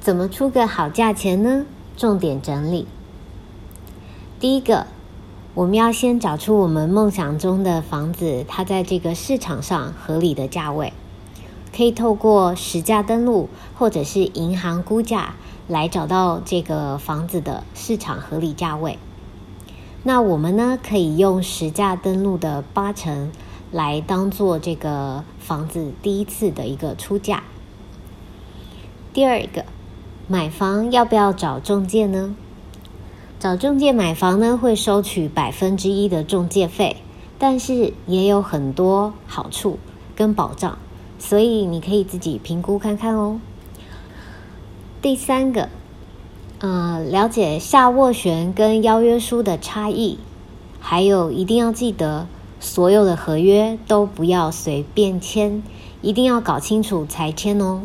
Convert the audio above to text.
怎么出个好价钱呢？重点整理。第一个，我们要先找出我们梦想中的房子，它在这个市场上合理的价位，可以透过实价登录或者是银行估价来找到这个房子的市场合理价位。那我们呢，可以用实价登录的八成来当做这个房子第一次的一个出价。第二个。买房要不要找中介呢？找中介买房呢，会收取百分之一的中介费，但是也有很多好处跟保障，所以你可以自己评估看看哦。第三个，呃，了解下斡旋跟邀约书的差异，还有一定要记得，所有的合约都不要随便签，一定要搞清楚才签哦。